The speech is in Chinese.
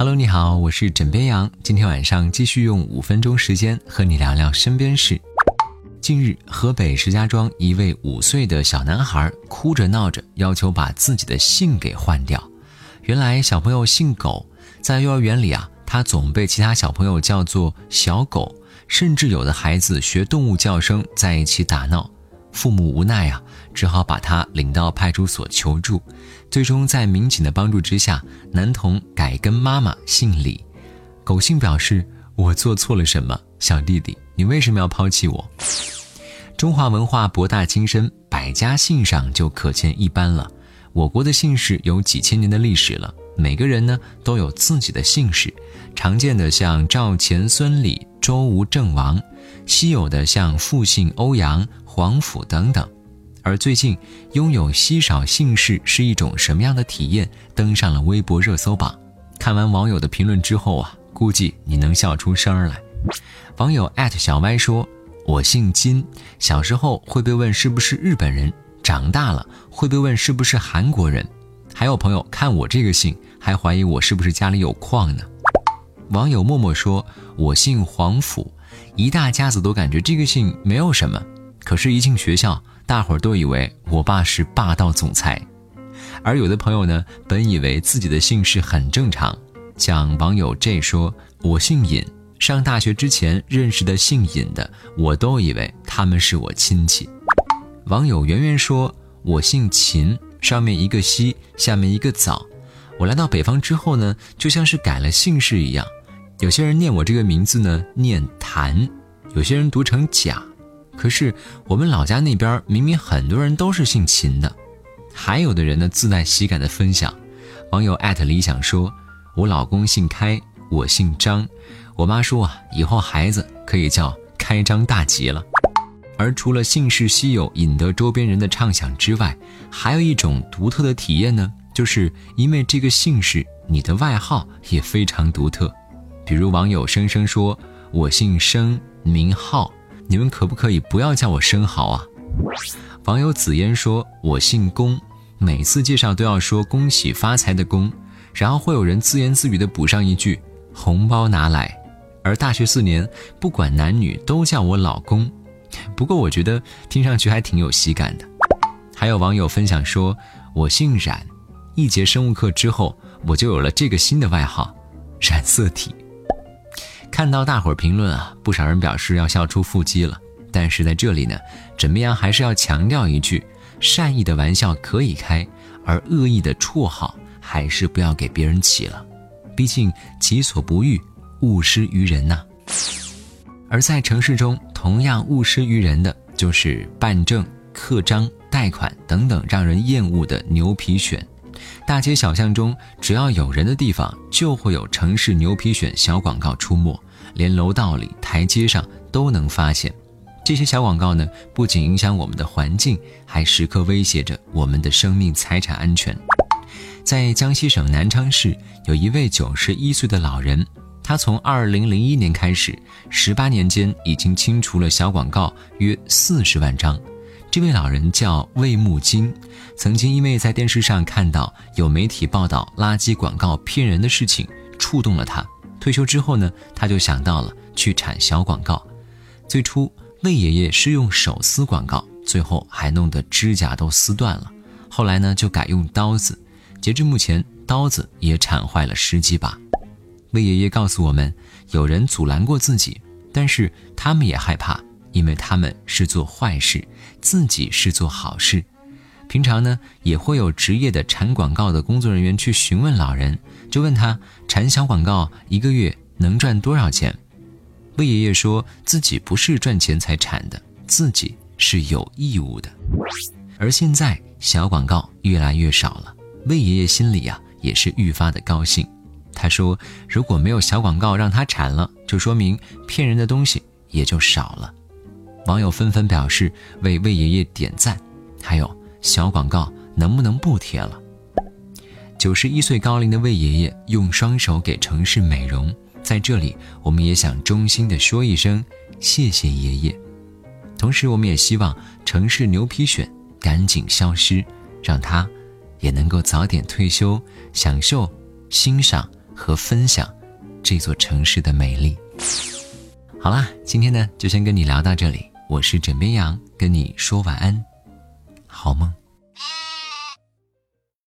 Hello，你好，我是枕边羊。今天晚上继续用五分钟时间和你聊聊身边事。近日，河北石家庄一位五岁的小男孩哭着闹着要求把自己的姓给换掉。原来小朋友姓狗，在幼儿园里啊，他总被其他小朋友叫做小狗，甚至有的孩子学动物叫声在一起打闹。父母无奈啊，只好把他领到派出所求助。最终在民警的帮助之下，男童改跟妈妈姓李。狗姓表示：“我做错了什么？小弟弟，你为什么要抛弃我？”中华文化博大精深，百家姓上就可见一斑了。我国的姓氏有几千年的历史了，每个人呢都有自己的姓氏。常见的像赵、钱、孙、李、周、吴、郑、王，稀有的像复姓欧阳。黄甫等等，而最近拥有稀少姓氏是一种什么样的体验？登上了微博热搜榜。看完网友的评论之后啊，估计你能笑出声来。网友小歪说：“我姓金，小时候会被问是不是日本人，长大了会被问是不是韩国人。还有朋友看我这个姓，还怀疑我是不是家里有矿呢。”网友默默说：“我姓黄甫，一大家子都感觉这个姓没有什么。”可是，一进学校，大伙儿都以为我爸是霸道总裁，而有的朋友呢，本以为自己的姓氏很正常。像网友 J 说：“我姓尹，上大学之前认识的姓尹的，我都以为他们是我亲戚。”网友圆圆说：“我姓秦，上面一个西，下面一个早。我来到北方之后呢，就像是改了姓氏一样。有些人念我这个名字呢，念谭；有些人读成贾。”可是我们老家那边明明很多人都是姓秦的，还有的人呢自带喜感的分享。网友艾特理想说：“我老公姓开，我姓张。我妈说啊，以后孩子可以叫开张大吉了。”而除了姓氏稀有引得周边人的畅想之外，还有一种独特的体验呢，就是因为这个姓氏，你的外号也非常独特。比如网友生生说：“我姓生，名浩。”你们可不可以不要叫我生蚝啊？网友紫嫣说：“我姓龚，每次介绍都要说恭喜发财的龚，然后会有人自言自语的补上一句红包拿来。”而大学四年，不管男女都叫我老公。不过我觉得听上去还挺有喜感的。还有网友分享说：“我姓冉，一节生物课之后，我就有了这个新的外号——染色体。”看到大伙儿评论啊，不少人表示要笑出腹肌了。但是在这里呢，怎么样还是要强调一句：善意的玩笑可以开，而恶意的绰号还是不要给别人起了。毕竟己所不欲，勿施于人呐。而在城市中，同样勿施于人的就是办证、刻章、贷款等等让人厌恶的牛皮癣。大街小巷中，只要有人的地方，就会有城市牛皮癣小广告出没，连楼道里、台阶上都能发现。这些小广告呢，不仅影响我们的环境，还时刻威胁着我们的生命财产安全。在江西省南昌市，有一位九十一岁的老人，他从二零零一年开始，十八年间已经清除了小广告约四十万张。这位老人叫魏木金，曾经因为在电视上看到有媒体报道垃圾广告骗人的事情，触动了他。退休之后呢，他就想到了去铲小广告。最初，魏爷爷是用手撕广告，最后还弄得指甲都撕断了。后来呢，就改用刀子。截至目前，刀子也铲坏了十几把。魏爷爷告诉我们，有人阻拦过自己，但是他们也害怕。因为他们是做坏事，自己是做好事。平常呢，也会有职业的产广告的工作人员去询问老人，就问他产小广告一个月能赚多少钱。魏爷爷说自己不是赚钱才产的，自己是有义务的。而现在小广告越来越少了，魏爷爷心里呀也是愈发的高兴。他说，如果没有小广告让他产了，就说明骗人的东西也就少了。网友纷纷表示为魏爷爷点赞，还有小广告能不能不贴了？九十一岁高龄的魏爷爷用双手给城市美容，在这里我们也想衷心的说一声谢谢爷爷。同时，我们也希望城市牛皮癣赶紧消失，让他也能够早点退休，享受、欣赏和分享这座城市的美丽。好啦，今天呢就先跟你聊到这里，我是枕边羊跟你说晚安好梦。